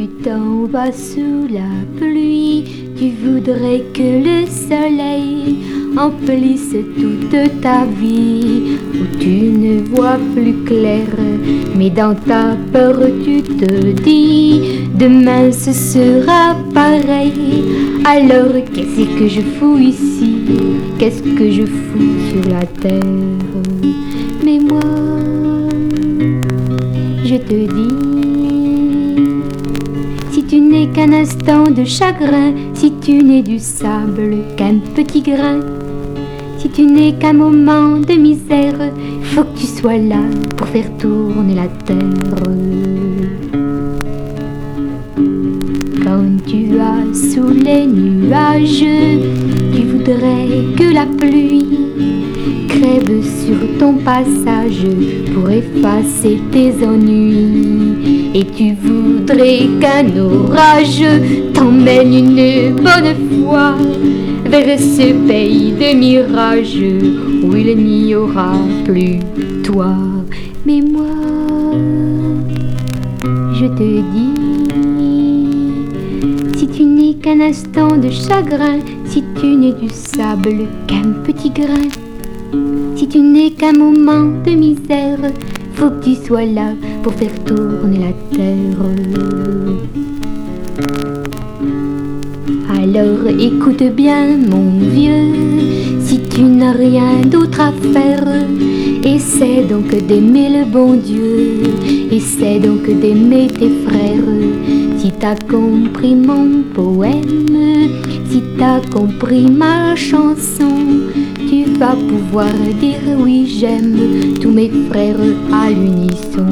tu t'en sous la pluie, tu voudrais que le soleil emplisse toute ta vie, où tu ne vois plus clair, mais dans ta peur tu te dis, demain ce sera pareil. Alors qu'est-ce que je fous ici? Qu'est-ce que je fous sur la terre? Mais moi, je te dis, si tu n'es qu'un instant de chagrin, si tu n'es du sable qu'un petit grain, si tu n'es qu'un moment de misère, faut que tu sois là pour faire tourner la terre. Quand tu as sous les nuages, tu voudrais que la pluie crève sur ton passage pour effacer tes ennuis. Et tu voudrais qu'un orage t'emmène une bonne fois vers ce pays de mirages où il n'y aura plus toi. Mais moi, je te dis, si tu n'es qu'un instant de chagrin, si tu n'es du sable qu'un petit grain, si tu n'es qu'un moment de misère, faut que tu sois là pour faire tourner la terre. Alors écoute bien mon vieux, si tu n'as rien d'autre à faire, essaie donc d'aimer le bon Dieu, essaie donc d'aimer tes frères. Si t'as compris mon poème, si t'as compris ma chanson, vas pouvoir dire oui j'aime tous mes frères à l'unisson.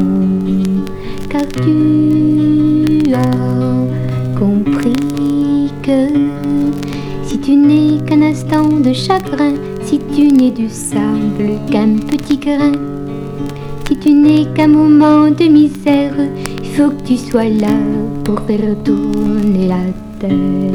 Car tu as compris que si tu n'es qu'un instant de chagrin, si tu n'es du sable qu'un petit grain, si tu n'es qu'un moment de misère, il faut que tu sois là pour faire tourner la terre.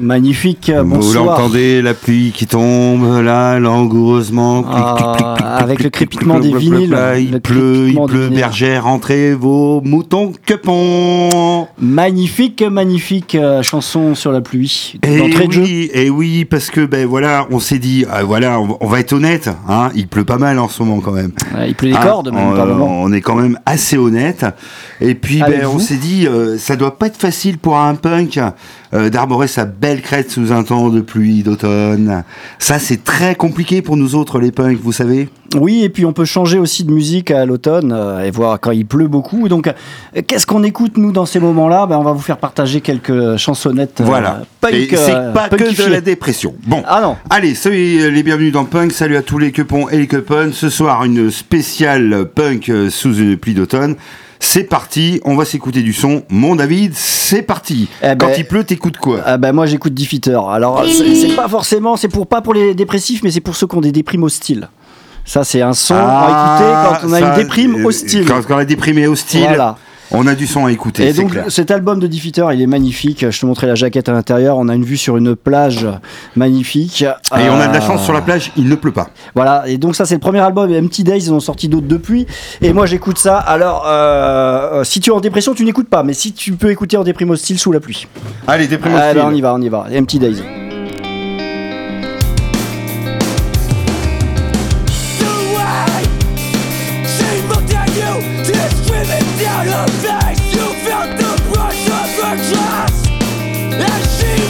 Magnifique, Vous bonsoir. l'entendez, la pluie qui tombe là, langoureusement. clic, Ah, clic, clic, clic, avec clic, le crépitement clic, des vinyles, là, Il le pleut, il pleut, bergère, rentrez vos moutons quepons. Magnifique, magnifique euh, chanson sur la pluie. Et D'entrée de jeu. oui, et oui, parce que ben voilà, on s'est dit, ah, voilà, on, on va être honnête, hein, il pleut pas mal en ce moment quand même. Ouais, il pleut des Hein, cordes, même, on, par moment. on est quand même assez honnête. Et puis, ben, on vous. s'est dit, euh, ça doit pas être facile pour un punk euh, d'arborer sa belle crête sous un temps de pluie d'automne. Ça, c'est très compliqué pour nous autres, les punks, vous savez. Oui, et puis on peut changer aussi de musique à l'automne euh, et voir quand il pleut beaucoup. Donc, euh, qu'est-ce qu'on écoute, nous, dans ces moments-là? Ben, On va vous faire partager quelques chansonnettes Voilà. punk. Et c'est pas que de la dépression. Bon. Ah non Allez, soyez les bienvenus dans Punk. Salut à tous les quepons et les quepons. Ce soir, une spéciale punk sous une pluie d'automne. C'est parti, on va s'écouter du son. Mon David, c'est parti. Eh Quand ben- il pleut, t'écoutes quoi Ah ben moi j'écoute Defeater. Alors c'est pas forcément, c'est pour pas pour les dépressifs, mais c'est pour ceux qui ont des déprimes hostiles. Ça c'est un son à écouter quand on a Ah, ça, une déprime euh, hostile. Quand, quand la déprime est hostile, Voilà. On a du son à écouter. Et donc clair. cet album de Defeater, il est magnifique. Je te montrais la jaquette à l'intérieur. On a une vue sur une plage magnifique. Et on a de la Euh, chance sur la plage, il ne pleut pas. Voilà. Et donc ça c'est le premier album. Et Empty Days, ils ont sorti d'autres depuis. Et moi j'écoute ça. Alors euh, euh, si tu es en dépression, tu n'écoutes pas. Mais si tu peux écouter en déprime hostile sous la pluie. Allez, déprime Ah, hostile. ben, on y va, on y va. Empty Days. And she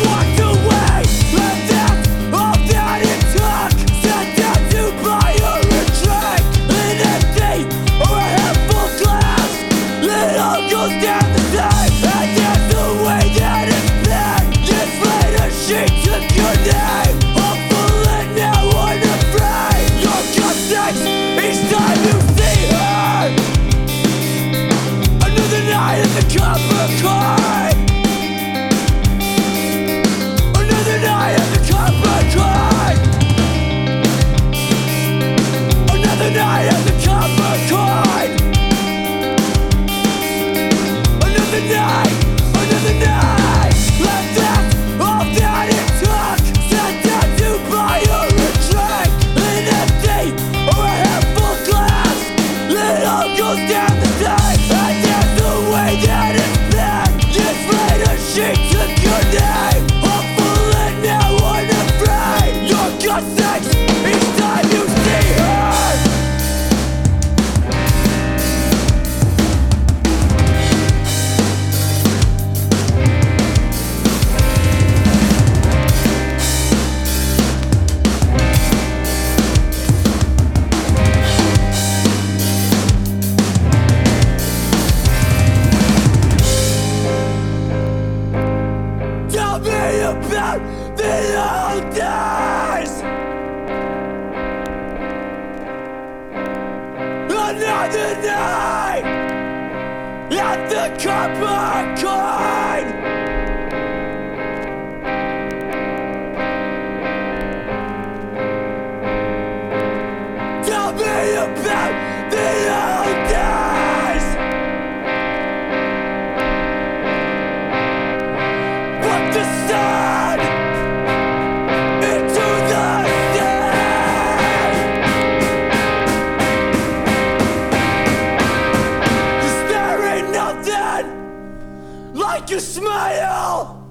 smile.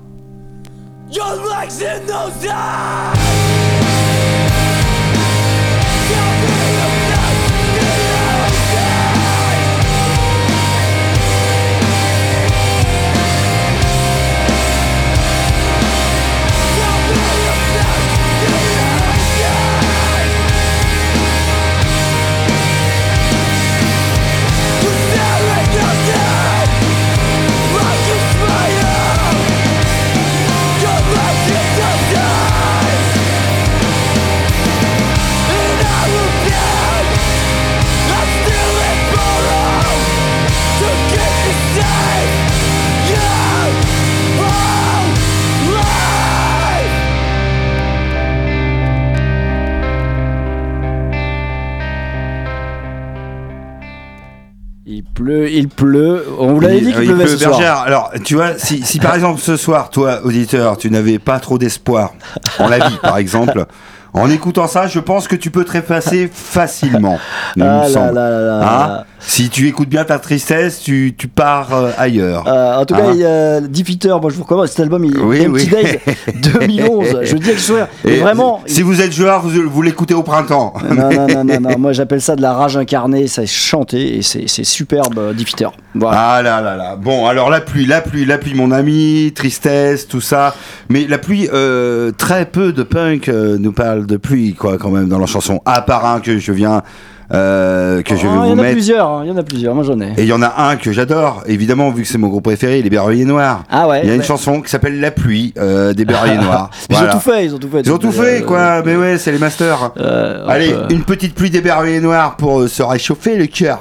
Your legs in those eyes. Pleut, il pleut. On vous l'avait dit Il- qu'il il pleuvait pleut, ce soir. Bergère. Alors, tu vois, si, si par exemple ce soir, toi, auditeur, tu n'avais pas trop d'espoir en la vie, par exemple, en écoutant ça, je pense que tu peux te facilement. il me Ah là semble. là là là Hein là. Si tu écoutes bien ta tristesse, tu, tu pars euh, ailleurs. Euh, en tout cas, il y a Diffiter, moi je vous recommande cet album, il Oui, oui. Days 2011. Je je Et vraiment. Si vous êtes joueur, vous, vous l'écoutez au printemps. Non, non, non, non, non. Moi j'appelle ça de la rage incarnée, ça est chanté et c'est superbe, euh, Diffiter. Voilà. Ah là là là. Bon, alors la pluie, la pluie, la pluie, mon ami, tristesse, tout ça. Mais la pluie, euh, très peu de punk euh, nous parle de pluie, quoi, quand même, dans leur chanson. À part un que je viens, euh, que je vais Ah, il y vous en a mettre. plusieurs, hein, il y en a plusieurs, moi j'en ai. Et il y en a un que j'adore, évidemment, vu que c'est mon groupe préféré, les Berruyers Noirs. Ah ouais. Il y a une chanson qui s'appelle La pluie euh, des Berruyers Noirs. Ils ont tout fait, ils ont tout fait. Ils ont tout fait, quoi. Mais ouais, c'est les masters. Euh, Allez, euh, une petite pluie des Berruyers Noirs pour euh, se réchauffer le cœur.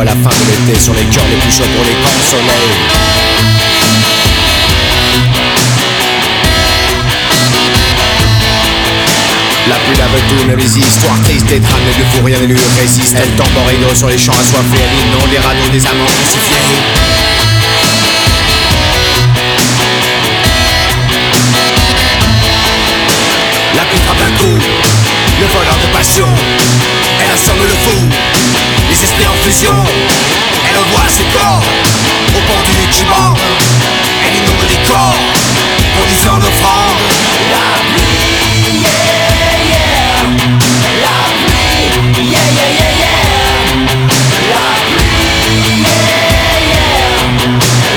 À la fin de l'été sur les cœurs les plus chauds pour les soleils. La pluie lave toutes les histoires tristes, des drames, ne lui faut rien ne lui résiste. Elle rideau sur les champs assoiffés, elle inonde les radeaux des amants crucifiés. Elle envoie ses corps au pont du qui mord. Elle inonde les corps, produisant l'offrande. La pluie. La pluie, yeah, yeah, yeah, yeah. La pluie, yeah.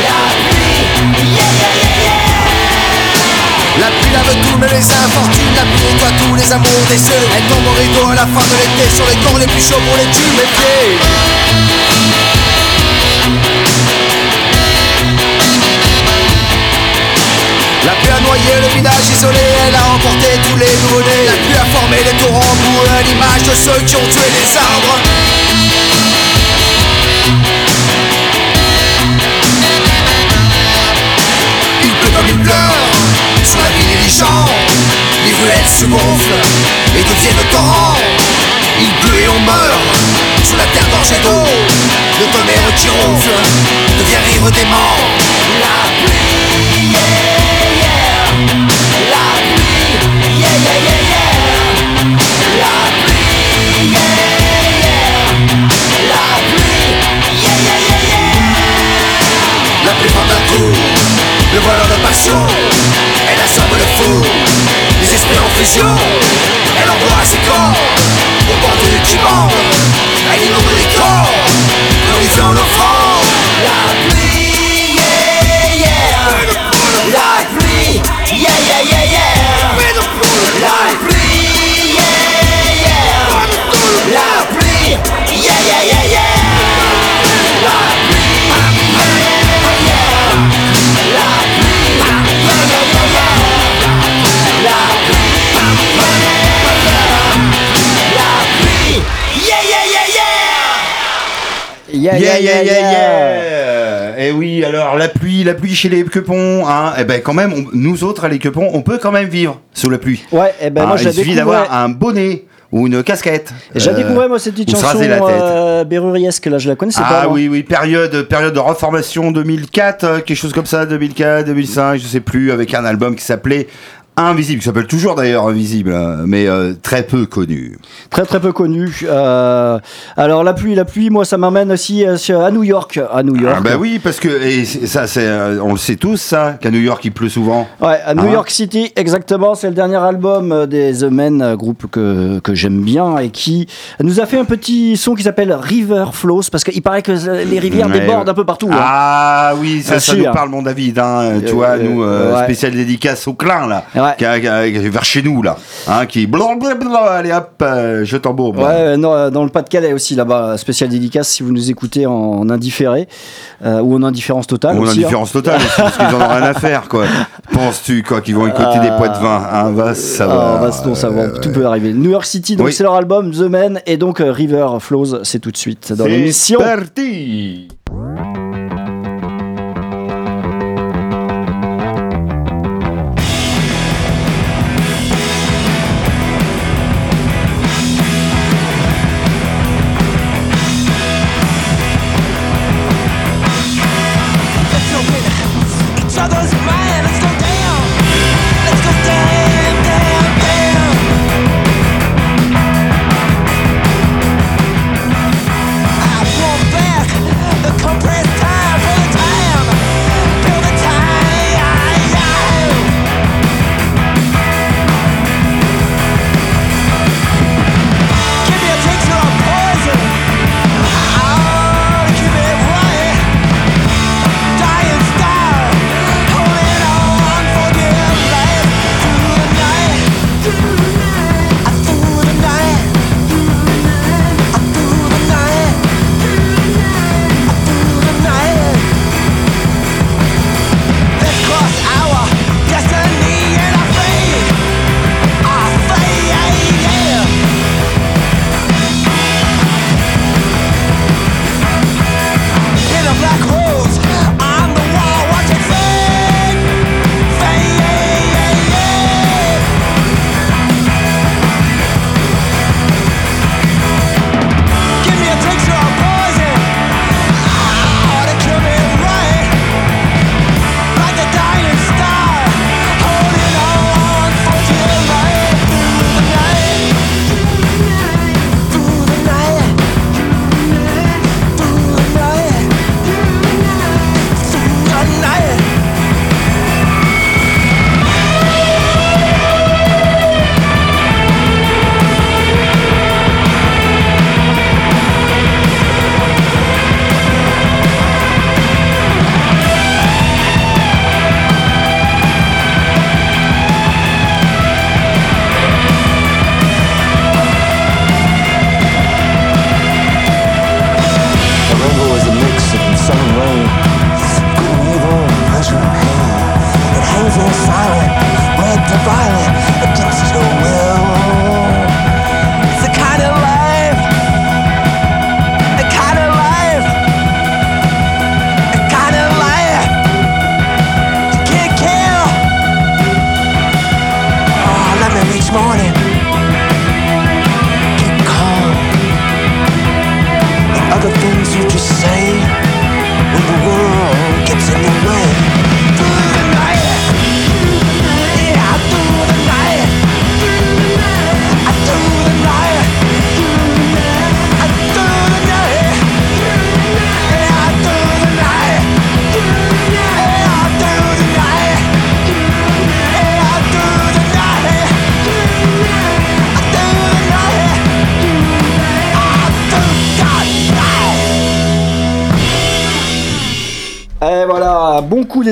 La pluie, yeah. La pluie lave tous les infortunes, nettoie tous les amours des cieux. Elle tombe au rideau à la fin de l'été. Sur les corps les plus chauds pour les tuer mes pieds. La pluie a noyé le village isolé, elle a emporté tous les nouveau-nés. La pluie a formé des torrents pour l'image de ceux qui ont tué les arbres. Il pleut comme une pleure sur la ville les ruelles se gonflent et deviennent torrents Il pleut et on meurt sur la terre gorgée d'eau Le tonnerre qui ronfle devient rire dément La pluie, yeah, yeah. La pluie, yeah, yeah, yeah, La pluie, yeah, yeah. La pluie, yeah, yeah, yeah, La pluie prend coup le voleur de passion, elle assomme le fou Esprits en fusion, elle envoie ses corps Au bord du qui bande, elle inonde les corps Glorifiant l'offrande. La pluie, yeah, yeah. La pluie, yeah, yeah Yeah, Yeah, yeah, yeah. Et oui, alors la pluie, la pluie chez les quepons, hein, et ben quand même, nous autres, les quepons, on peut quand même vivre sous la pluie. Ouais, et ben Hein, moi je il suffit d'avoir un bonnet ou une casquette. J'ai Euh, découvert moi cette petite chanson euh, berruriesque là, je la connaissais pas. Ah oui, oui, période, période de reformation 2004, euh, quelque chose comme ça, 2004, 2005, je sais plus, avec un album qui s'appelait Invisible, qui s'appelle toujours d'ailleurs Invisible, hein, mais euh, très peu connu. Très très peu connu. Euh, alors la pluie, la pluie, moi ça m'amène aussi euh, à New York, à New York. Ah bah oui, parce que et ça, c'est, on le sait tous, ça, qu'à New York il pleut souvent. Ouais, à New Ah. York City, exactement. C'est le dernier album des The Men, groupe que, que j'aime bien et qui nous a fait un petit son qui s'appelle River Flows parce qu'il paraît que les rivières Ouais, débordent ouais. un peu partout. hein. Ah oui, ça, sûr. nous parle, mon David. Hein, tu Euh, vois, nous, spécial dédicace au clin, là, Ouais. qui a- qui a- qui est vers chez nous, là, hein, qui blablabla, allez hop, euh, je t'embourbe. Ouais, euh, non, euh, dans le Pas-de-Calais aussi, là-bas, spécial dédicace si vous nous écoutez en, en indifféré euh, ou en indifférence totale. Ou en aussi, hein. indifférence totale, aussi, parce qu'ils en ont rien à faire, quoi. Penses-tu, quoi, qu'ils vont écouter des poids de vin? Hein, Va savoir. Ah, non, ça va, tout peut arriver. New York City, donc Oui. c'est leur album The Men et donc River Flows, c'est tout de suite dans c'est l'émission. parti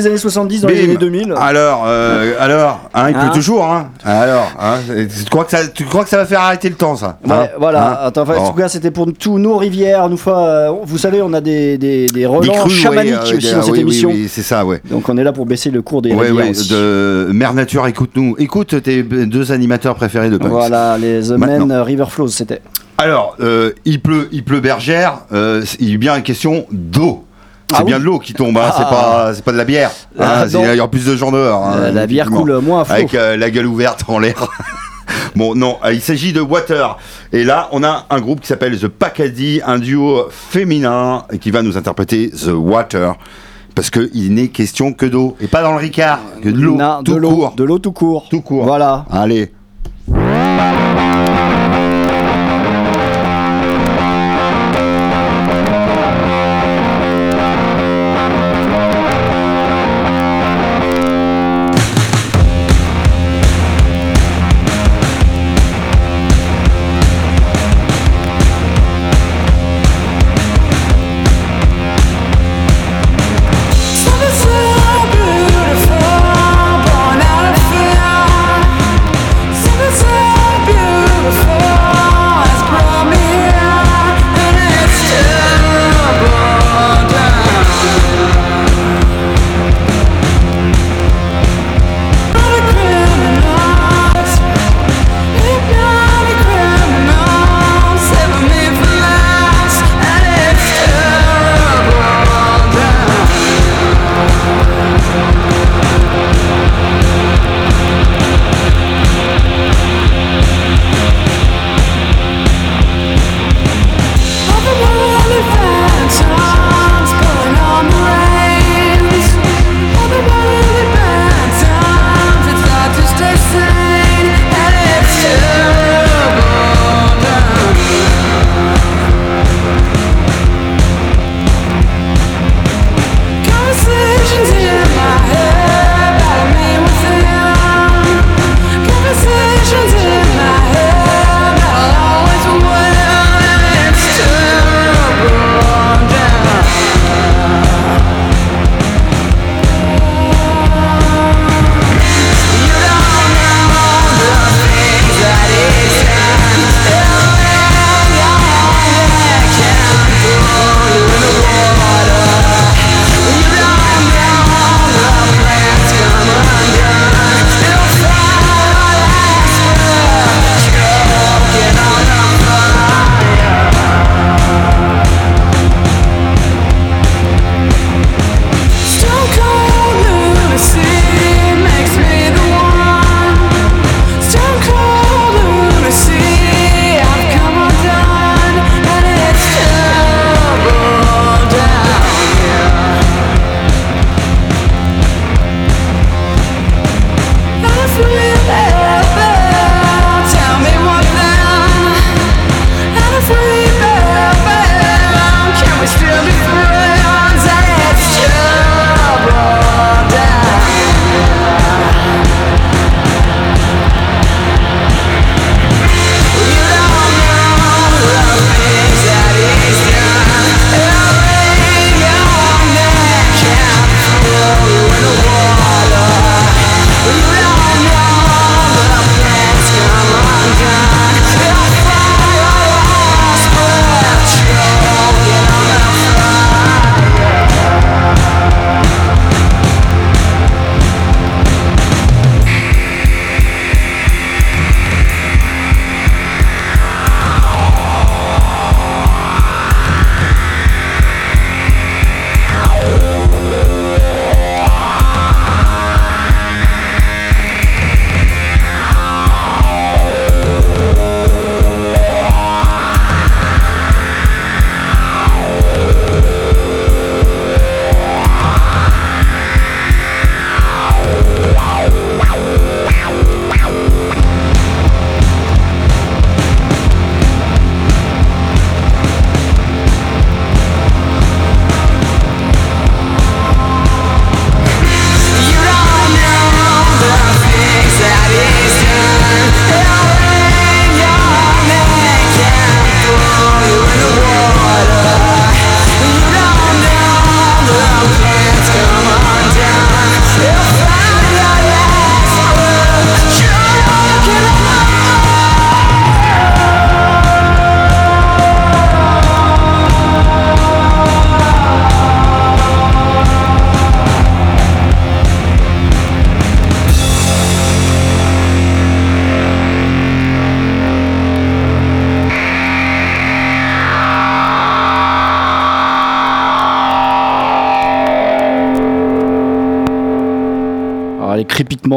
des années 70 dans les années 2000. Alors, euh, alors, hein, il Hein pleut toujours, hein. Alors, hein, tu crois que ça, tu crois que ça va faire arrêter le temps, ça Ouais, hein voilà, Hein Attends, enfin, en tout cas, c'était pour tous nos rivières. Nous, fois, euh, vous savez, on a des, des, des crues, chamaniques euh, aussi dans cette oui, émission. Oui, c'est ça, ouais. Donc, on est là pour baisser le cours des rivières aussi. de Mère Nature, écoute-nous. Écoute tes deux animateurs préférés de Punks. Voilà, les The. Men River Flows, c'était. Alors, euh, il pleut, il pleut bergère. euh, il est bien une question d'eau. C'est Ah bien oui. de l'eau qui tombe, hein, c'est Ah. pas, c'est pas de la bière. Ah, hein, il y aura plus de gens dehors. hein, la bière coule moins à flot. Avec euh, la gueule ouverte en l'air. bon, non, euh, il s'agit de Water. Et là, on a un groupe qui s'appelle The Pacadie, un duo féminin qui va nous interpréter The Water. Parce qu'il n'est question que d'eau. Et pas dans le Ricard, que de l'eau. Tout de l'eau, court. de l'eau tout court. Tout court. Voilà. Allez.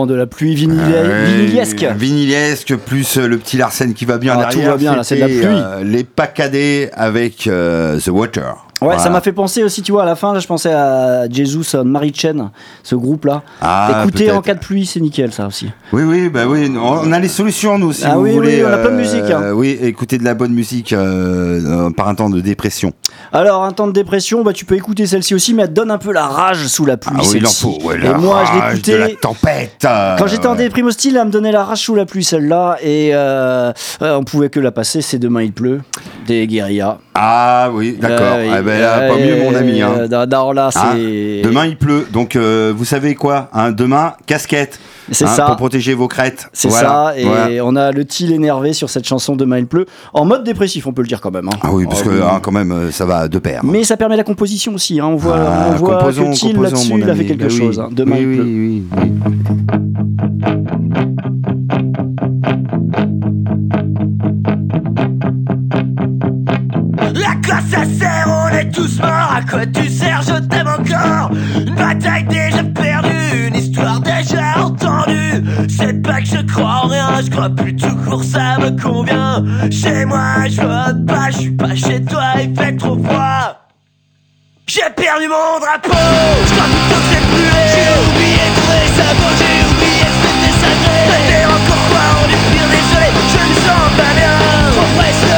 De la pluie viniliesque. Viniliesque, plus euh, le petit Larsen qui va bien Ah, tout derrière. va bien, là, c'est de la C'était, pluie. euh, les Pacadés avec euh, The Water. Ouais, Voilà. ça m'a fait penser aussi, tu vois, à la fin, là, je pensais à Jesus Mary Chen, ce groupe-là. Ah, Écoutez en cas de pluie, c'est nickel, ça aussi. Oui, oui, bah oui, on a les solutions, nous, si Ah vous oui, voulez. oui, on a plein de musique, hein. Oui, écouter de la bonne musique euh, euh, par un temps de dépression. Alors, un temps de dépression, bah, tu peux écouter celle-ci aussi, mais elle te donne un peu la rage sous la pluie. Ah oui, il en faut. ouais, Et la moi, je rage l'écoutais. de la tempête. euh, Quand j'étais en déprime hostile, elle me donnait la rage sous la pluie, celle-là, et euh, euh, on pouvait que la passer. C'est Demain il pleut, des guérillas. Ah oui, d'accord. Euh, ben là, pas mieux, mon ami. Hein. euh, non, non, là, Hein. Demain il pleut, donc euh, vous savez quoi hein, Demain, casquette. C'est hein, ça. Pour protéger vos crêtes. C'est Voilà, ça, et voilà. on a le til énervé sur cette chanson Demain il pleut, en mode dépressif, on peut le dire quand même. hein. Ah oui, parce Ah que oui. quand même, euh, ça va de pair. Mais ça permet la composition aussi. On voit, Ah, on voit que composons, là-dessus, il a fait quelque Bah oui. chose. Demain oui, il oui, pleut. oui, oui. La classe ça sert, on est tous morts. À quoi tu sers, je t'aime encore. Une bataille déjà perdue, une histoire déjà entendue. C'est pas que je crois en rien, je crois plus tout court, ça me convient. Chez moi, je vote pas, je suis pas chez toi, il fait trop froid. J'ai perdu mon drapeau, je crois que c'est plus J'ai oublié de trouver sa j'ai oublié de fêter sa encore quoi, on est pire, désolé, je me sens pas bien Trop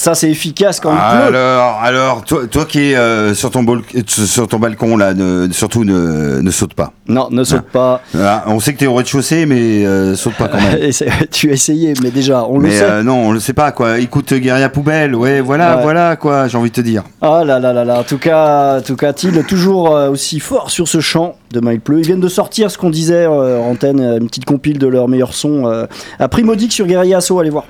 ça c'est efficace quand il pleut. Alors, alors, toi, toi qui es euh, sur ton bol- sur ton balcon là, ne- surtout ne, ne saute pas. Non, ne saute pas. Voilà, on sait que t'es au rez-de-chaussée, mais euh, saute pas quand même. Tu as essayé, mais déjà, on le sait. euh, non, on le sait pas quoi. Écoute, Guérilla Poubelle, ouais, voilà, Ouais. voilà quoi. J'ai envie de te dire. Ah là là là là. En tout cas, en tout cas, Thiel toujours euh, aussi fort sur ce chant de Mike Pleu. Ils viennent de sortir ce qu'on disait euh, en antenne, euh, une petite compile de leurs meilleurs sons euh, à prix modique sur Guerilla. Allez voir.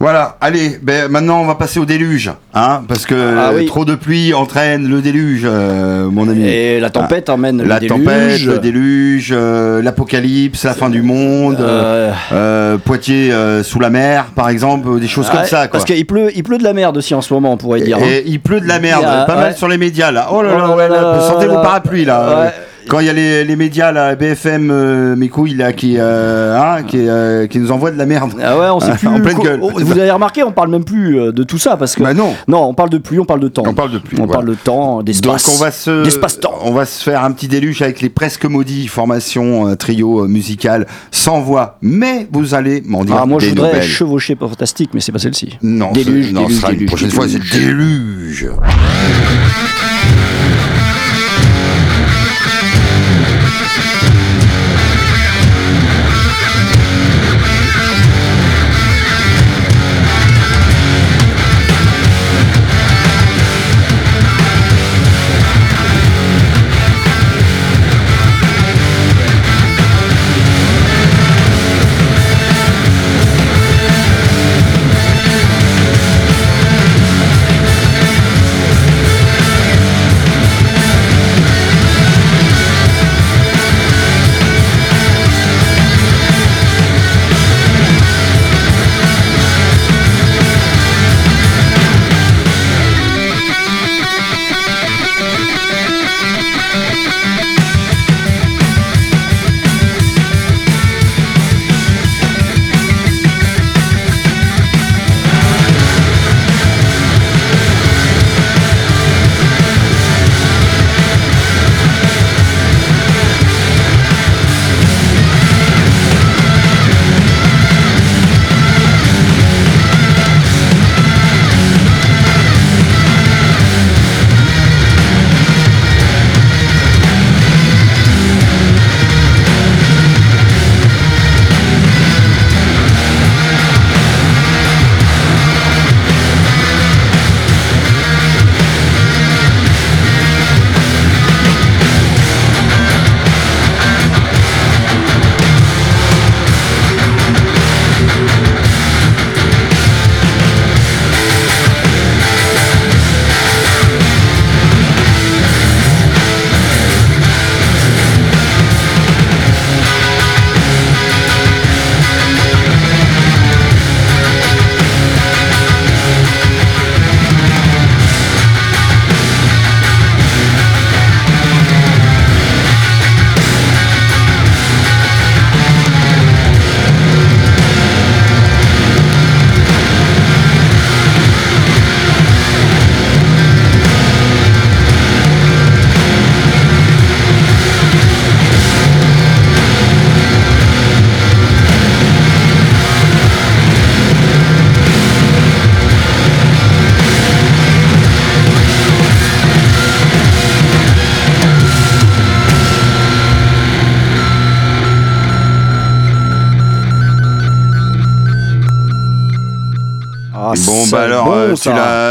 Voilà, allez, ben maintenant on va passer au déluge, hein, parce que Ah oui. trop de pluie entraîne le déluge, euh, mon ami. Et la tempête emmène la le tempête, déluge. le déluge, euh, l'apocalypse, la fin du monde, Euh, euh, Poitiers sous la mer, par exemple, des choses comme ça. Quoi. Parce qu'il pleut, il pleut de la merde aussi en ce moment, on pourrait dire. hein. Et il pleut de la merde, Ah, pas mal sur les médias là. Oh là Oh là, là ouais, là là, là vos parapluies là. Ouais. Quand il y a les, les médias là, BFM, euh, mes couilles là, qui, euh, hein, qui, euh, qui nous envoient de la merde. Ah ouais, on sait plus. En pleine gueule. oh, vous avez remarqué, on parle même plus de tout ça parce que. Bah non. Non, on parle de pluie, on parle de temps. On parle de pluie, On voilà. parle de temps, Donc d'espace. on va se, d'espace-temps. on va se faire un petit déluge avec les presque maudits formations trio musical sans voix, mais vous allez m'en dire Ah, moi je des voudrais nouvelles. chevaucher fantastique, mais c'est pas celle-ci. Non, Déluge, non, sera une déluge, prochaine fois, c'est déluge.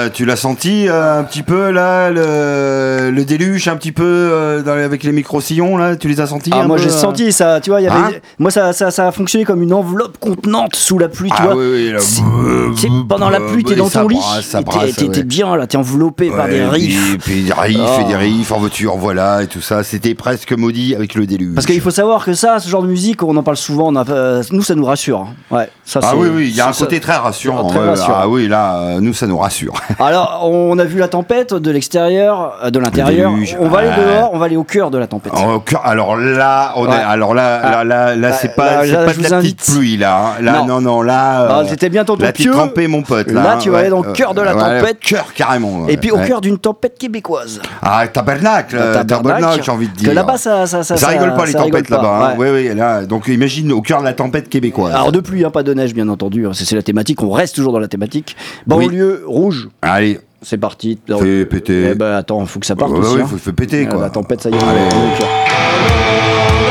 L'as, tu l'as senti euh, un petit peu là, le, le déluge un petit peu euh, dans- avec les micro sillons là, tu les as sentis Ah, un moi j'ai euh senti ça, tu vois, y avait, Hein moi ça, ça, ça a fonctionné comme une enveloppe contenante sous la pluie, tu Ah vois. oui, oui, là, C'est- pendant la pluie, t'es dans ton lit, brasse, t'es- t'es ouais. bien là, t'es enveloppé par des riffs. Et puis des riffs Oh. et des riffs en voiture, voilà, et tout ça. C'était presque maudit avec le déluge. Parce qu'il faut savoir que ça, ce genre de musique, on en parle souvent, on a- nous ça nous rassure. hein. Ouais, ça, Ah c'est- oui, oui, il y a un côté très rassurant. Très rassurant. Ah oui, là, nous, ça nous rassure. Alors, on a vu la tempête de l'extérieur, euh, de l'intérieur. On va aller dehors, on va aller au cœur de la tempête. Alors, cœur- alors là, on est, Ouais. alors là, là, là, là, Ah, c'est pas, là, pas de la invite. petite pluie là. hein. Là, Non. non, non, là. Ah, euh, c'était bien ton Là, tu trempé, mon pote. Là, Là, tu vas aller dans le cœur de la tempête. Cœur carrément. Et puis au cœur d'une tempête québécoise. Ah, tabernacle, euh, tabernacle, j'ai envie de dire. Que là-bas, ça, ça, ça, Ça rigole pas les tempêtes là-bas. hein. Oui, oui, là. Donc imagine au cœur de la tempête québécoise. Alors de pluie, hein, pas de neige, bien entendu. C'est la thématique. On reste toujours dans la thématique. Banlieue rouge, Allez, c'est parti. Fais péter. Eh ben attends, faut que ça parte Ouais, aussi. ouais, hein. faut, faut péter Euh, quoi. La tempête, ça y est. Allez. Donc, Allez,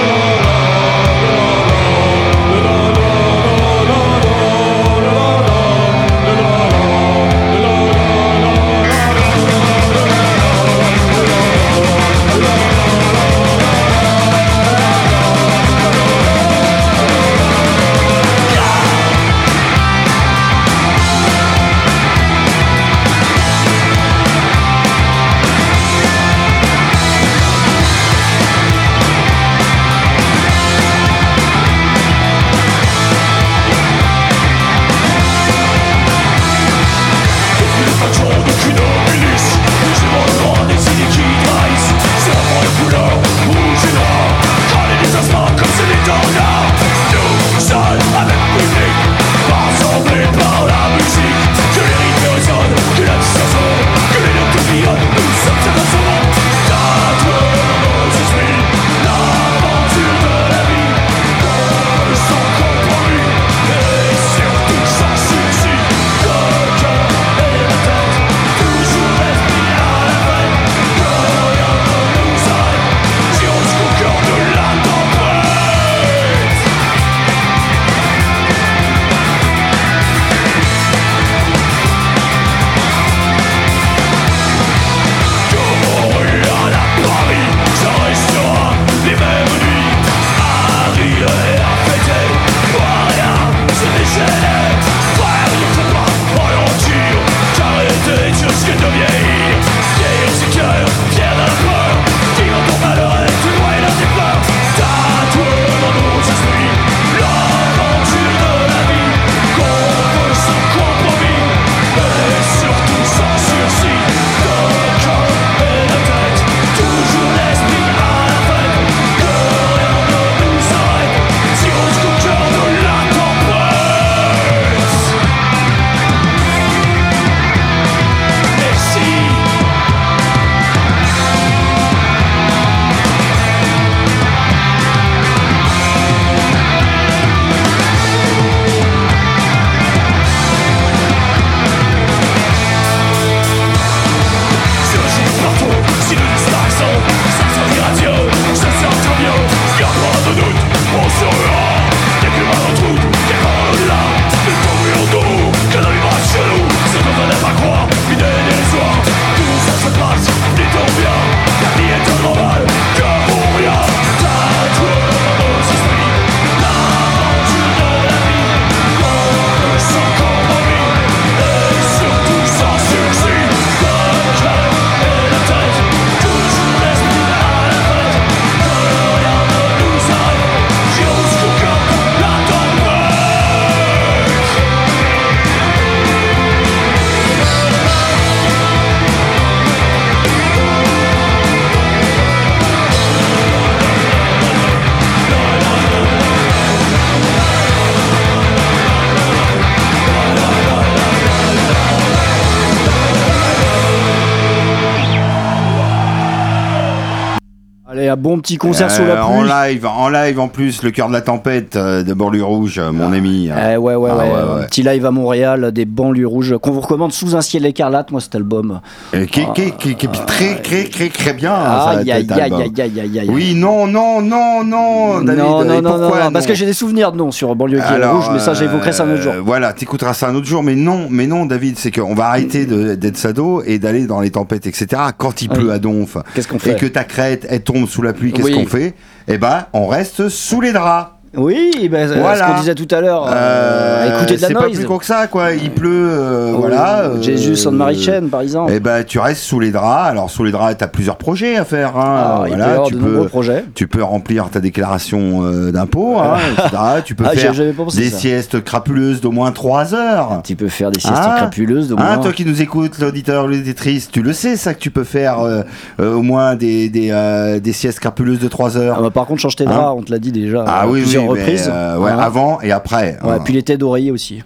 petit concert sous la Euh, En pluie. live, en live en plus, le cœur de la tempête euh, de Banlieue Rouge, euh, mon ami. Eh ouais, ouais, Ah, ouais, petit live à Montréal, des banlieues rouges, qu'on vous recommande sous un ciel écarlate, moi, cet album. Qui, est très, très, très, très bien. Aïe, aïe, aïe, aïe, aïe. Oui, non, non, non, non, David. non, et non, non, non, parce que j'ai des souvenirs de noms sur banlieue rouge, mais ça, j'évoquerai ça un autre jour. Voilà, t'écouteras ça un autre jour, mais non, mais non, David, c'est qu'on va arrêter d'être sado et d'aller dans les tempêtes, etc. Quand il pleut à Donf Qu'est-ce qu'on et fait que ta crête, elle tombe sous la pluie, qu'est-ce Oui. qu'on fait? Eh ben, on reste sous les draps. Oui, ben, euh, Voilà. ce qu'on disait tout à l'heure, euh, Euh, écouter de la c'est pas noise. plus con que ça, quoi. Il pleut, euh, Oui, voilà. euh, Jésus Sainte Marie Chaîne, par exemple. Eh ben, tu restes sous les draps. Alors, sous les draps, t'as plusieurs projets à faire. Hein. Ah, il peut voilà, tu de peux, nombreux projets. tu peux remplir ta déclaration euh, d'impôt, hein, etc. Tu peux Ah, faire des ça. siestes crapuleuses d'au moins 3 heures. Tu peux faire des siestes Ah. crapuleuses Hein, moins. toi qui nous écoutes, l'auditeur, l'auditrice, tu le sais ça que tu peux faire euh, euh, au moins des, des, euh, des siestes crapuleuses de 3 heures. Ah, bah, par contre, change tes Hein draps, on te l'a dit déjà Ah oui, oui, mais, reprises. euh, ouais, avant et après. Ouais, Hein. puis les têtes d'oreiller aussi.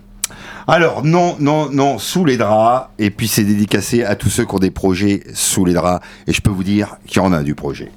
Alors non, non, non, sous les draps. Et puis c'est dédicacé à tous ceux qui ont des projets sous les draps. Et je peux vous dire qu'il y en a du projet.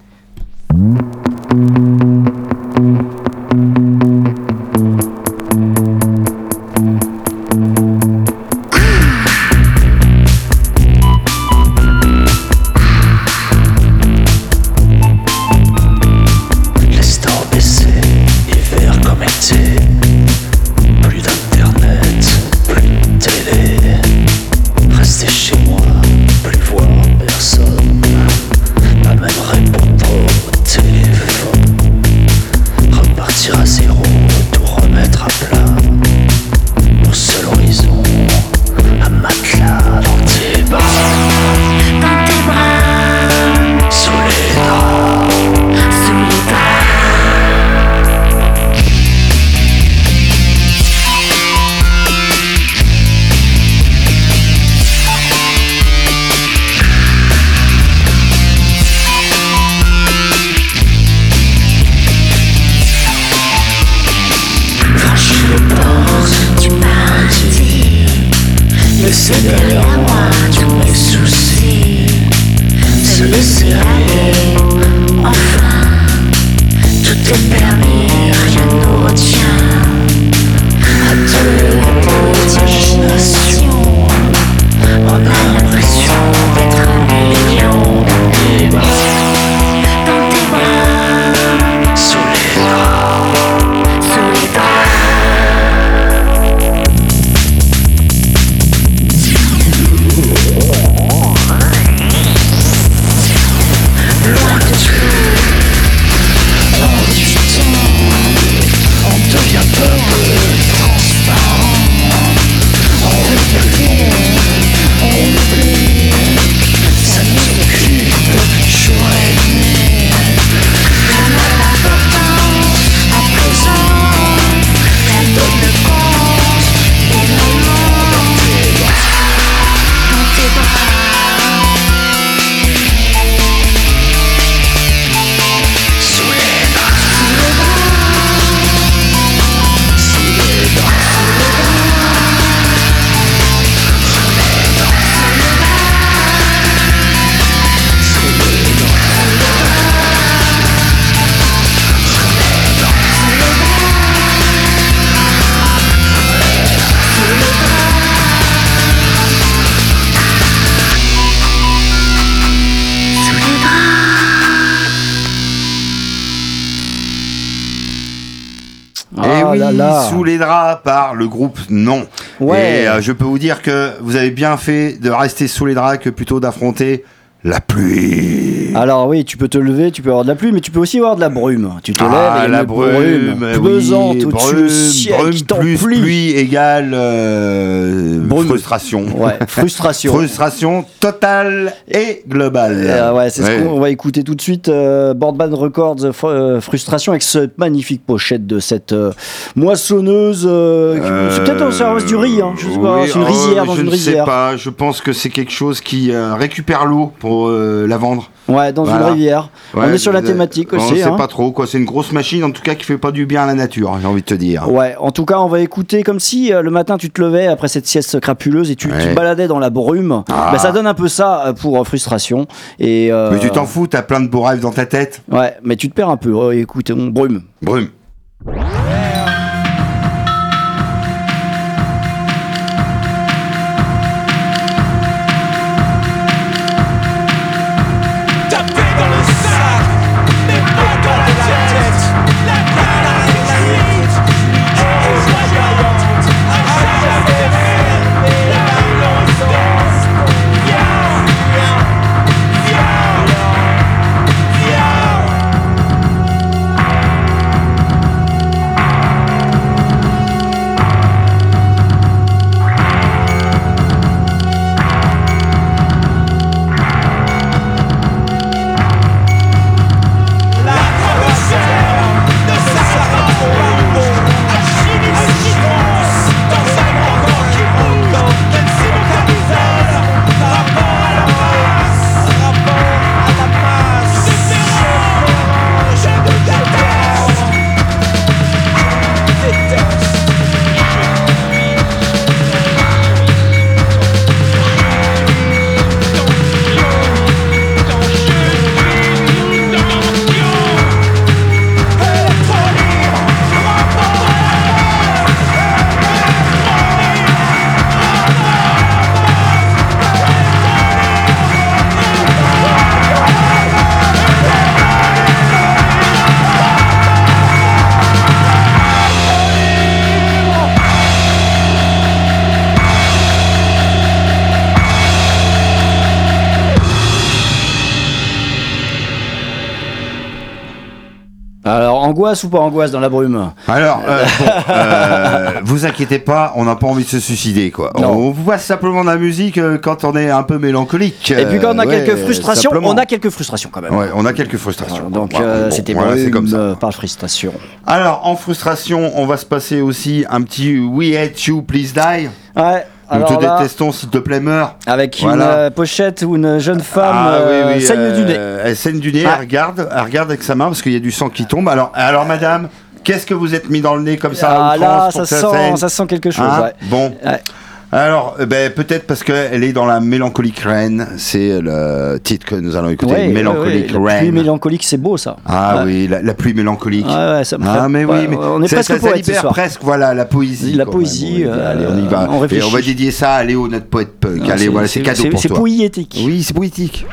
Draps par le groupe Non. Ouais. Et euh, je peux vous dire que vous avez bien fait de rester sous les draps que plutôt d'affronter la pluie. Alors oui, tu peux te lever, tu peux avoir de la pluie, mais tu peux aussi avoir de la brume. Tu te lèves Ah, et il y a la brume, oui, pesante au-dessus brume, du ciel brume qui plus pluie égale euh, frustration. Ouais, frustration. Frustration totale et globale. Euh, ouais, c'est Ouais. ce qu'on va écouter tout de suite. Euh, Boardman Records, euh, Frustration, avec cette magnifique pochette de cette moissonneuse. c'est peut-être au service du riz, hein, je sais pas, Oui, c'est une oh, rizière dans je une ne rizière. sais pas, je pense que c'est quelque chose qui récupère l'eau pour la vendre. Ouais, dans Voilà. une rivière. Ouais, On est sur la thématique On aussi. sait hein. pas trop quoi, c'est une grosse machine en tout cas qui fait pas du bien à la nature, j'ai envie de te dire. Ouais, en tout cas, on va écouter comme si euh, le matin tu te levais après cette sieste crapuleuse et tu, Ouais. te baladais dans la brume. Ah. Bah, ça donne un peu ça euh, pour euh, frustration. Et, Mais tu t'en fous, t'as plein de beaux rêves dans ta tête. Ouais, mais tu te perds un peu. Oh, écoute, on brume. Brume. Angoisse ou pas angoisse dans la brume Alors, euh, bon, euh, vous inquiétez pas, on n'a pas envie de se suicider, quoi. On vous passe simplement de la musique euh, quand on est un peu mélancolique. Et puis quand on a ouais, quelques frustrations, simplement. on a quelques frustrations quand même. Ouais, on a quelques frustrations. Donc euh, bon, c'était voilà, comme ça. par frustration. Alors, en frustration, on va se passer aussi un petit We Hate You, Please Die. Ouais. Nous te là, détestons, s'il te plaît, meurs. avec une Voilà. euh, pochette où une jeune femme Ah, euh, saigne euh, du nez. Elle saigne du nez, Ah. elle regarde, elle regarde avec sa main parce qu'il y a du sang qui tombe. Alors, alors madame, qu'est-ce que vous êtes mis dans le nez comme ça ah là, ça sent, saigne ça sent quelque chose. Hein ouais. Bon. Ouais. Alors, euh, ben, peut-être parce qu'elle est dans la mélancolique reine. C'est le titre que nous allons écouter. Ouais, mélancolique ouais, ouais. La pluie mélancolique, c'est beau ça. Ah oui, la, la pluie mélancolique. Ouais, ça me Ah fait- mais ouais, oui, mais on est ça- presque ça, ça poète ce libère soir. presque voilà la poésie. La poésie, euh, allez, on y va. on Et on va dédier ça à Léo, notre poète punk. Ah, allez, voilà, c'est cadeau pour C'est toi. poétique. Oui, c'est poétique.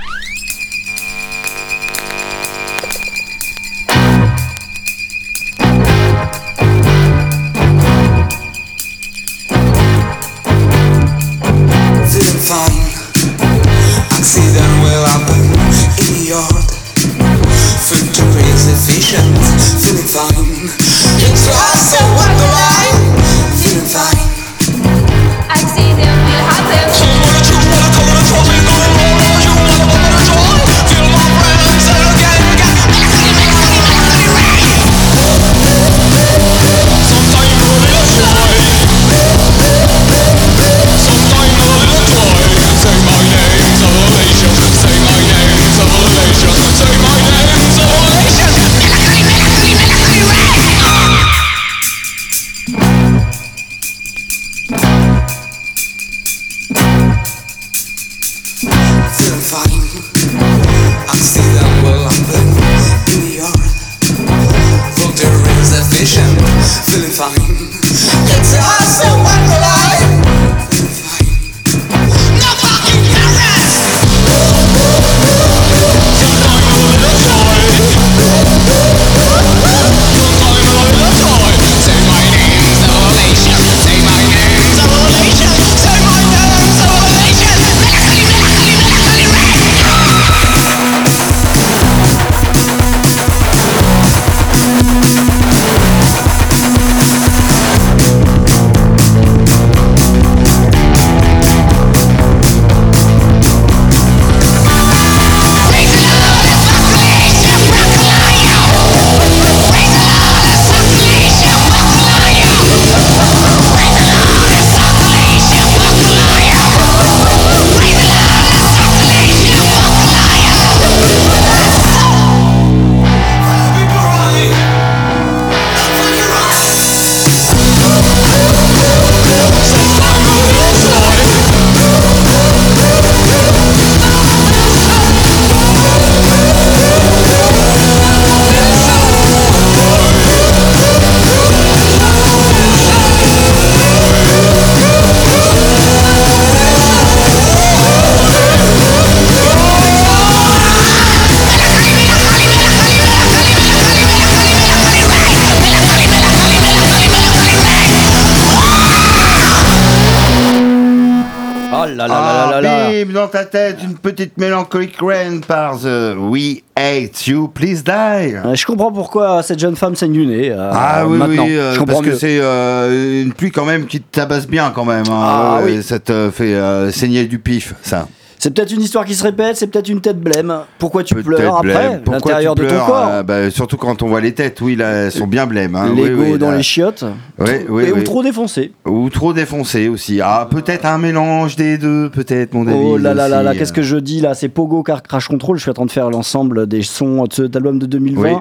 Petite mélancolique rain par The We Hate You, Please Die. Euh, Je comprends pourquoi cette jeune femme saigne du nez. euh, Ah oui, maintenant. oui, euh, je comprends parce que c'est euh, une pluie quand même qui te tabasse bien quand même. hein. Ah oui. Ça te fait saigner du pif, ça. C'est peut-être une histoire qui se répète, c'est peut-être une tête blême. Pourquoi tu pleures après L'intérieur de ton corps. euh, bah, Surtout quand on voit les têtes, oui, là, elles sont bien blêmes. hein. L'ego oui, dans là. les chiottes. Oui, oui, et ou trop défoncé. Ou trop défoncé aussi. Ah, peut-être un mélange des deux, peut-être, mon David. Oh là là là là, qu'est-ce que je dis là C'est Pogo Car Crash Control. Je suis en train de faire l'ensemble des sons de cet album de 2020.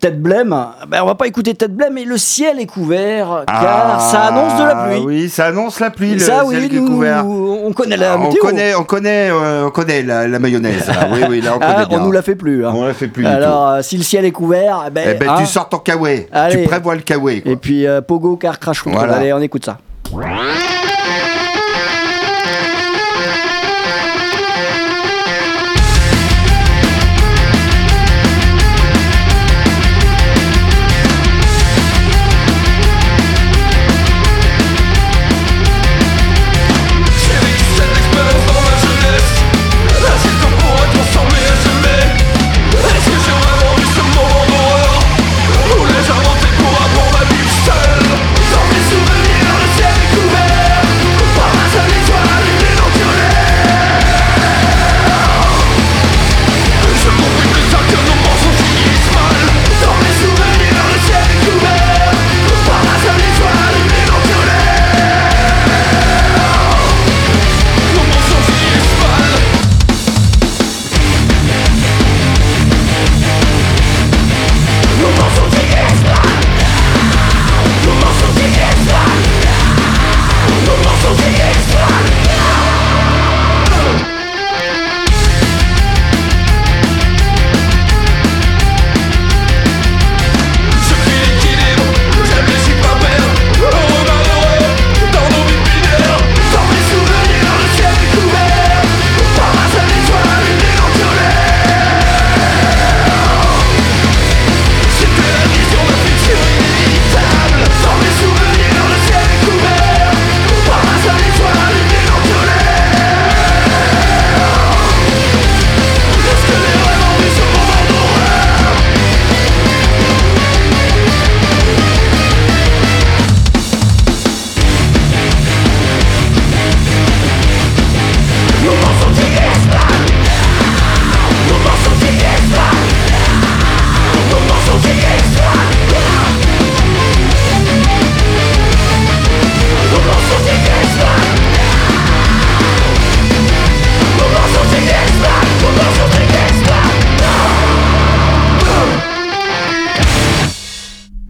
Tête blême, ben on va pas écouter Tête blême, mais le ciel est couvert car ça annonce de la Ah, pluie. Oui, ça annonce la pluie, le ça, ciel oui, qui est nous, couvert. on connaît la Ah, on météo. connaît, on connaît, euh, on connaît la, la mayonnaise. là. Oui, oui, là on Ah, on nous la fait plus. hein. On la fait plus du Alors, euh, si le ciel est couvert, eh ben, tout. Eh ben, hein, tu sors ton kawaii. Tu prévois le kawaii. Et puis euh, Pogo Car Crash Control. Voilà. Allez, on écoute ça.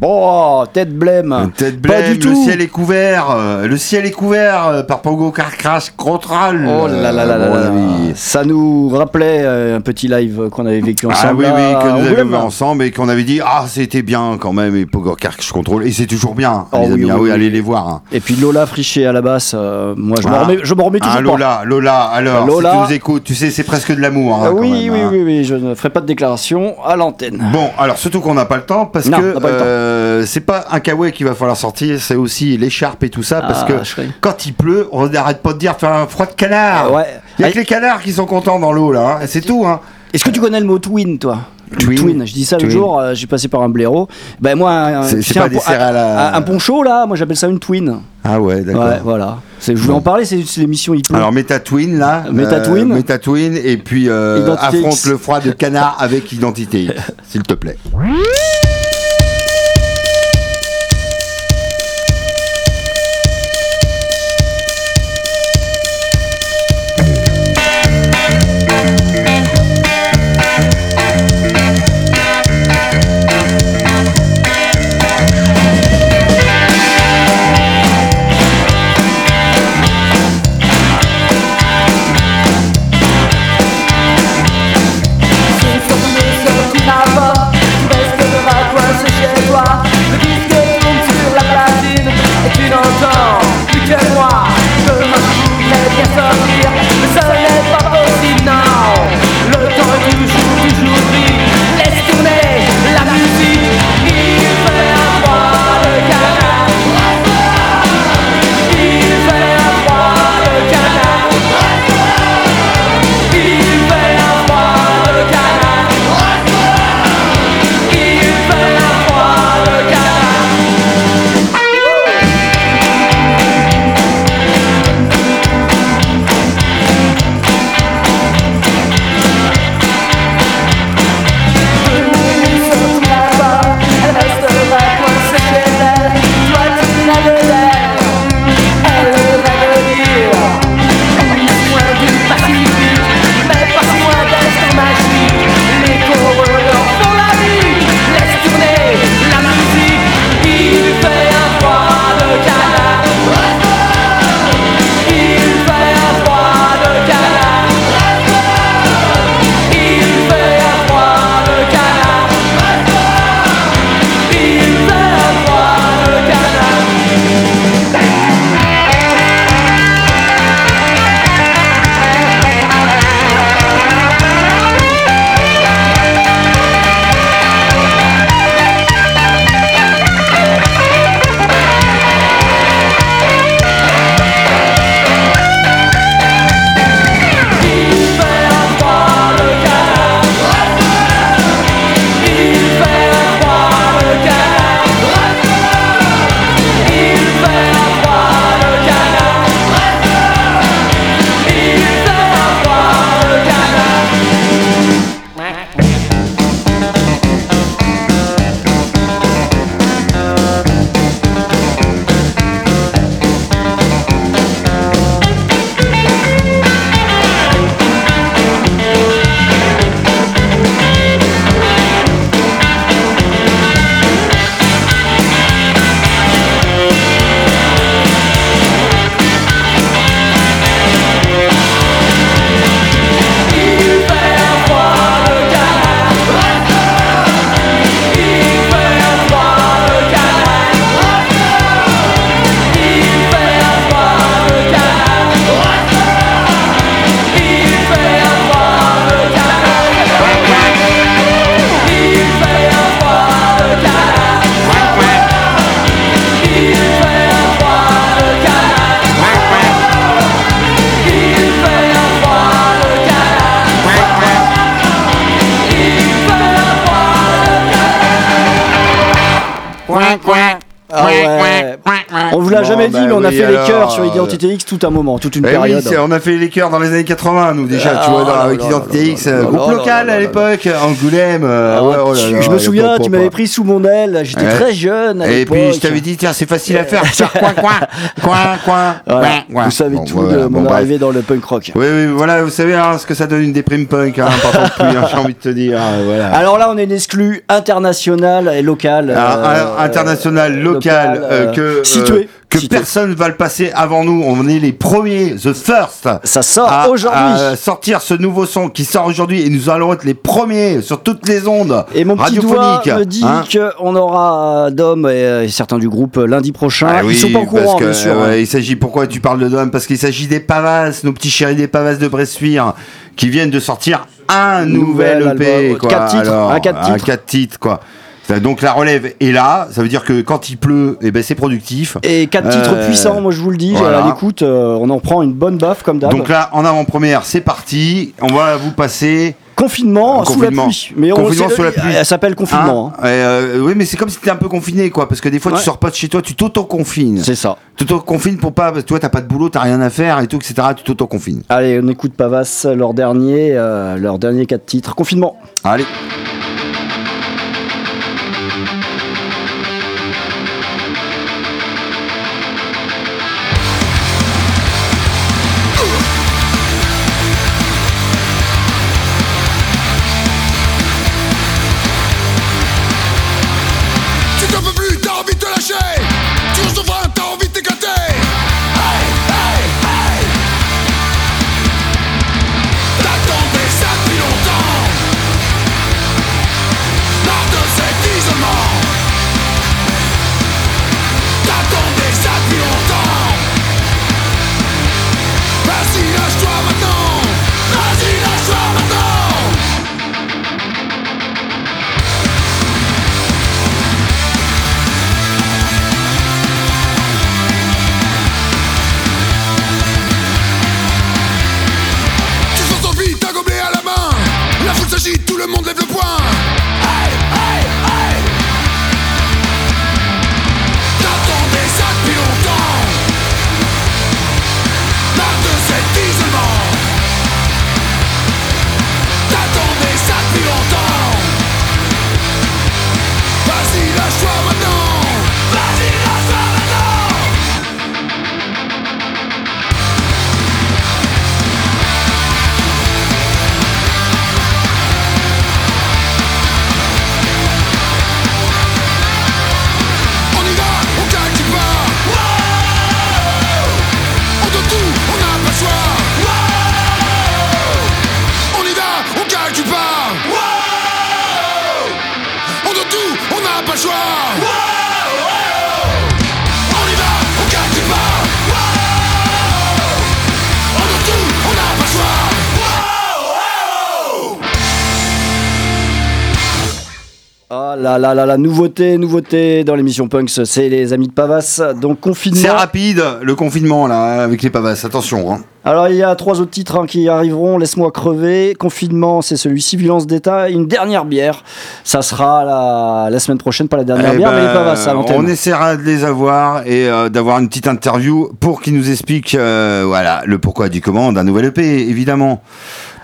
Bon, tête blême. Tête Pas blême, du tout. le ciel est couvert. euh, Le ciel est couvert euh, par Pogo Car Crash Control. Oh là là là là là ami. Ça nous rappelait euh, un petit live qu'on avait vécu Ah ensemble. oui, oui, à que nous avions vu ensemble et qu'on avait dit Ah, c'était bien quand même, et Pogo Car Control. Et c'est toujours bien, Oh les oui, amis. oui, Ah oui, oui. allez les voir. hein. Et puis Lola Frichet à la basse, euh, moi je me Ah. remets, je me remets toujours Ah, pas. Lola, Lola, alors, Lola. si tu nous écoutes, tu sais, c'est presque de l'amour. hein, Ah oui, même, oui, hein. oui, oui, je ne ferai pas de déclaration à l'antenne. Bon, alors surtout qu'on n'a pas le temps parce Non, que on euh, c'est pas un kawaii qu'il va falloir sortir, c'est aussi l'écharpe et tout ça parce Ah, que quand il pleut, on n'arrête pas de dire faire un froid de canard. Ouais. Il y a Ah, que les canards qui sont contents dans l'eau là, hein, c'est tout. Hein. Est-ce que tu connais le mot twin, toi? Twin. je dis ça le jour, euh, j'ai passé par un blaireau. Ben moi, un, à- poncho là, moi j'appelle ça une twin. Ah ouais, d'accord. Ouais, voilà. Je voulais en parler, c'est l'émission il pleut. Alors mets ta twin là, Mets ta twin. mets ta twin et puis euh, affronte X. le froid de canard avec identité, s'il te plaît. L'a jamais bah dit, mais on a oui, fait les alors, chœurs sur euh, Identité X tout un moment, toute une Eh oui, période. c'est- on a fait les chœurs dans les années 80, nous déjà, tu Ah, vois, dans- là, avec Identité X, euh, groupe local à l'époque, Angoulême. euh, Ah, oh tu- je me souviens, tu m'avais pris sous mon aile, j'étais très jeune Et puis je t'avais dit, tiens, c'est facile à faire, coin, coin, coin, coin. Vous savez tout de mon arrivée dans le punk rock. Oui, oui, voilà, vous savez hein, ce que ça donne une déprime punk, hein, hein, j'ai envie de te dire. hein, voilà. Alors là, on est une exclue internationale et locale. Un- euh, international, local, local, euh, euh, que, euh, situé. Que personne va le passer avant nous. On est les premiers, the first. Ça sort aujourd'hui. à sortir ce nouveau son qui sort aujourd'hui et nous allons être les premiers sur toutes les ondes Et mon petit doigt me dit hein. qu'on aura Dom et, euh, et certains du groupe euh, lundi prochain. Ah Ils oui, sont pas au courant, que, bien sûr. euh, hein. ouais, il s'agit, pourquoi tu parles de Dom? Parce qu'il s'agit des Pavas, nos petits chéris des Pavas de Bressuire, qui viennent de sortir un nouvel, Nouvel EP. album. Quoi. Quatre titres, Alors, un quatre titres. quatre titres, quoi. Donc la relève est là, ça veut dire que quand il pleut, eh ben, c'est productif. Et quatre titres Euh, puissants, moi je vous le dis, voilà. à l'écoute, euh, on en prend une bonne baffe comme d'hab. Donc là, en avant-première, c'est parti. On va vous passer. Confinement, sous la pluie. Mais on Confinement sait- sous la pluie. Elle s'appelle confinement. Hein Euh, oui, mais c'est comme si t'étais un peu confiné, quoi. Parce que des fois, Ouais. tu sors pas de chez toi, tu t'auto-confines. C'est ça. Tu t'auto-confines pour pas. Parce que toi, t'as pas de boulot, t'as rien à faire et tout, etc. Tu t'auto-confines. Allez, on écoute Pavas, leur dernier, euh, leur dernier quatre titres. Confinement. Allez. Là la nouveauté, nouveauté dans l'émission Punks, c'est les amis de Pavas. Donc confinement. C'est rapide, le confinement, là, avec les Pavas. Attention, hein. Alors il y a trois autres titres hein, qui arriveront. Laisse-moi crever. Confinement, c'est celui-ci. Violence d'État. Une dernière bière. Ça sera la, la semaine prochaine, pas la dernière Eh bière, mais ben, les Pavas à l'antenne. On essaiera de les avoir et euh, d'avoir une petite interview pour qu'ils nous expliquent euh, voilà, le pourquoi du comment d'un nouvel EP, évidemment.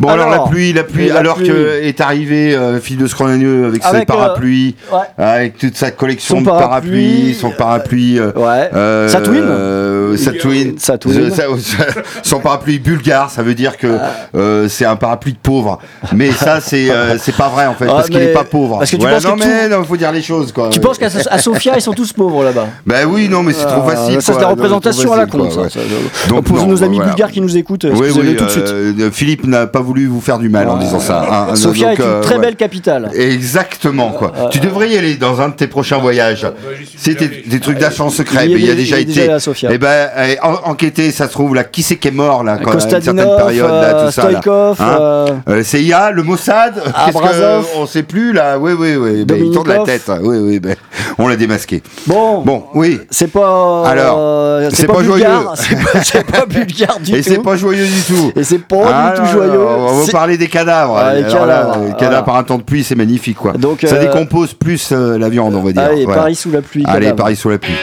Bon, alors, Alors, la pluie, la pluie, la alors pluie. que est arrivé euh, de Scrogneux avec, ses euh, parapluies, ouais. avec toute sa collection Son de parapluie, parapluies, son parapluie. euh, Ouais. euh, Sa twin euh, Sa twin. Sa twin. Sa- sa- son parapluie bulgare, ça veut dire que Ah. euh, c'est un parapluie de pauvre. Mais ça, c'est euh, c'est pas vrai en fait, Ah, parce qu'il est pas pauvre. parce que tu Voilà, penses que non, mais tout- non, faut dire les choses quoi. Tu penses qu'à à Sofia, ils sont tous pauvres là-bas? Ben oui, non, mais c'est trop Ah, facile. Ça, c'est la Non, représentation à la con. Donc, pour non, nos amis voilà. bulgares qui nous écoutent, Oui, excusez-le oui, tout de suite. euh, Philippe n'a pas voulu vous faire du mal en disant ça. hein. Sofia Donc, est une euh, très belle capitale. Exactement, quoi. tu devrais y aller dans un de tes prochains voyages. C'est des, des trucs d'achat secret. Il y est mais il y a dé- déjà été. Sofia. Eh ben, eh, en- enquêtez, ça se trouve, là, qui c'est qui est mort, là, quand, à une certaine période, là, euh, tout ça. là. Stoïkov, Hein euh, Euh, CIA, le Mossad, qu'est-ce Abrazov. que- on sait plus là, oui, oui, oui, ben, il tourne la tête, oui, oui, ben, on l'a démasqué. Bon, Bon, oui, c'est pas. Alors, euh, c'est pas joyeux. C'est pas, c'est pas bulgare du et c'est tout. pas joyeux du tout. Et c'est pas Ah, du non, tout joyeux. On va vous C'est- parler des cadavres. Ah, les là, cadavres, voilà. cadavres par un temps de pluie, c'est magnifique, quoi. Donc, ça euh, décompose plus euh, la viande, on va dire. Allez, Voilà. Paris sous la pluie. Allez. Paris sous la pluie.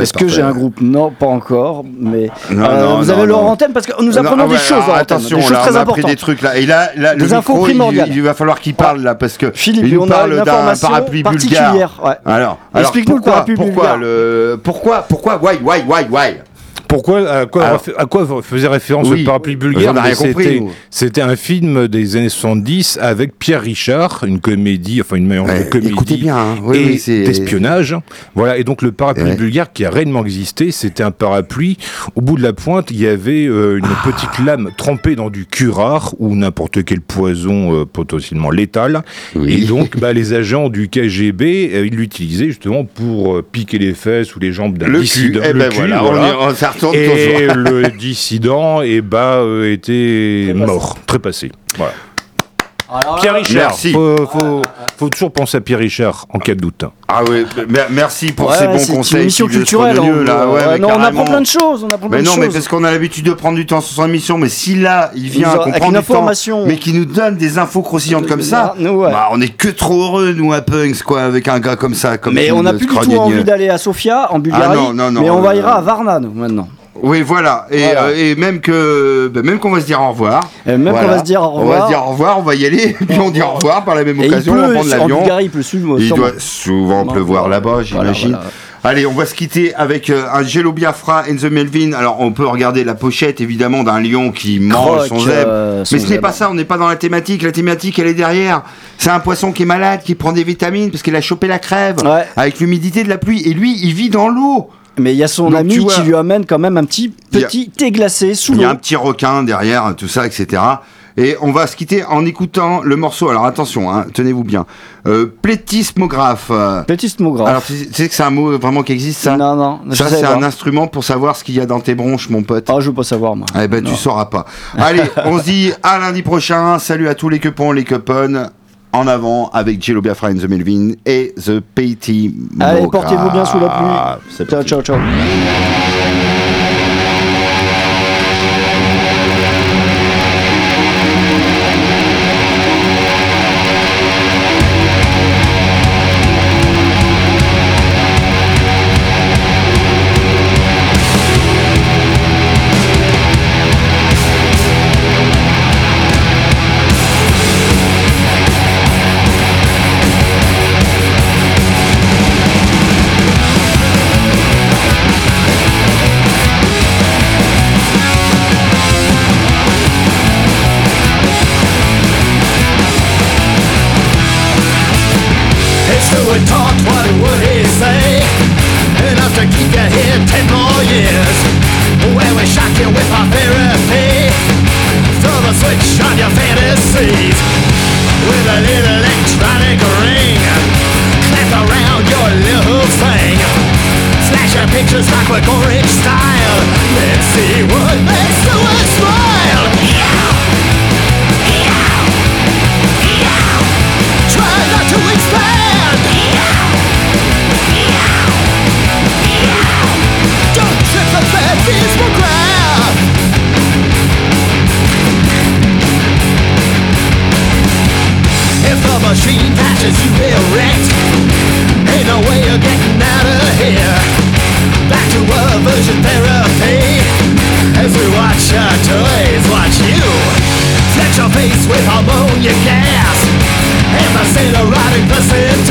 Est-ce que j'ai un groupe Non, pas encore. Mais Non, euh, non, vous non, avez. Laurent Antenne parce que nous Non, apprenons des choses. alors, attention, des choses là, très on a importantes. pris des trucs là. Et là, le micro, il, il va falloir qu'il parle là parce que Philippe, il nous parle d'un parapluie bulgare. ouais. Alors, alors Explique-nous le pourquoi, parapluie pourquoi bulgare. le pourquoi pourquoi why why why why? Pourquoi à quoi, Alors- à quoi faisait référence Oui, le parapluie bulgare c'était- un film des années 70 avec Pierre Richard, une comédie, enfin une mélange Ouais, de comédie bien, hein. Oui, et oui, d'espionnage. Voilà, et donc le parapluie Ouais. bulgare qui a réellement existé, c'était un parapluie. Au bout de la pointe, il y avait euh, une Ah. petite lame trempée dans du curare ou n'importe quel poison euh, potentiellement létal. Et donc, bah, les agents du KGB, euh, ils l'utilisaient justement pour piquer les fesses ou les jambes d'un dissident. Eh le cul, voilà, on, y- on- ça retourne et le dissident eh bah, euh, était mort, trépassé. Voilà. Pierre Richard, Merci. Faut, faut, faut toujours penser à Pierre Richard en cas de doute. Ah oui, mer- merci pour Ouais, ces bons c'est conseils. une émission Sylvie culturelle. On- là, ouais, ouais, mais non, on apprend plein de choses. On apprend plein Mais de non, mais choses. parce qu'on a l'habitude de prendre du temps sur son émission, mais si là, il vient qu'on avec prend une du temps, information. mais qui nous donne des infos croustillantes comme ça, Nous, ouais. bah, on est que trop heureux, nous, à Punks, quoi, avec un gars comme ça. Comme Mais on n'a plus du tout envie d'aller à Sofia, en Bulgarie. Ah non, non, non, mais on va euh, ira à Varna, nous, maintenant. Oui, voilà. Et, Voilà. euh, et même que, bah, même qu'on va se dire au revoir. Et même qu'on va se dire au On va revoir. se dire au revoir, on va y aller, puis on dit au revoir par la même Et occasion, on pleut, prendre en l'avion. Bulgarie, il pleut souvent. Il doit souvent Non, pleuvoir là-bas, j'imagine. voilà. Allez, on va se quitter avec euh, un Jello Biafra and the Melvin. Alors, on peut regarder la pochette, évidemment, d'un lion qui mange son zèbre. euh, Mais ce n'est pas ça, on n'est pas dans la thématique. La thématique, elle est derrière. C'est un poisson qui est malade, qui prend des vitamines parce qu'il a chopé la crève Ouais. avec l'humidité de la pluie. Et lui, il vit dans l'eau. Mais il y a son Donc, ami tu vois- qui lui amène quand même un petit, a- petit thé glacé sous Il y l'eau. a un petit requin derrière, tout ça, etc. Et on va se quitter en écoutant le morceau. Alors attention, hein, tenez-vous bien. Euh, plétismographe. euh, Petit smographe. Alors, tu sais tu que c'est un mot vraiment qui existe, ça non, non, Ça, c'est un instrument pour savoir ce qu'il y a dans tes bronches, mon pote. Ah, je veux pas savoir, moi. Eh ben, tu Non. sauras pas. Allez, on se dit à lundi prochain. Salut à tous les cupons, les coupons. En avant avec Jello Biafra and the Melvin et The Petty Allez, portez-vous bien sous la pluie. Ciao, ciao, ciao. Ten more years. Where we shock you with our therapy. Throw the switch on your fantasies. With a little electronic ring. Clap around your little thing. Flash your pictures like we're Gorich style. Let's see what makes the As we watch our toys watch you Flex your face with ammonia gas. And the scene erotic percent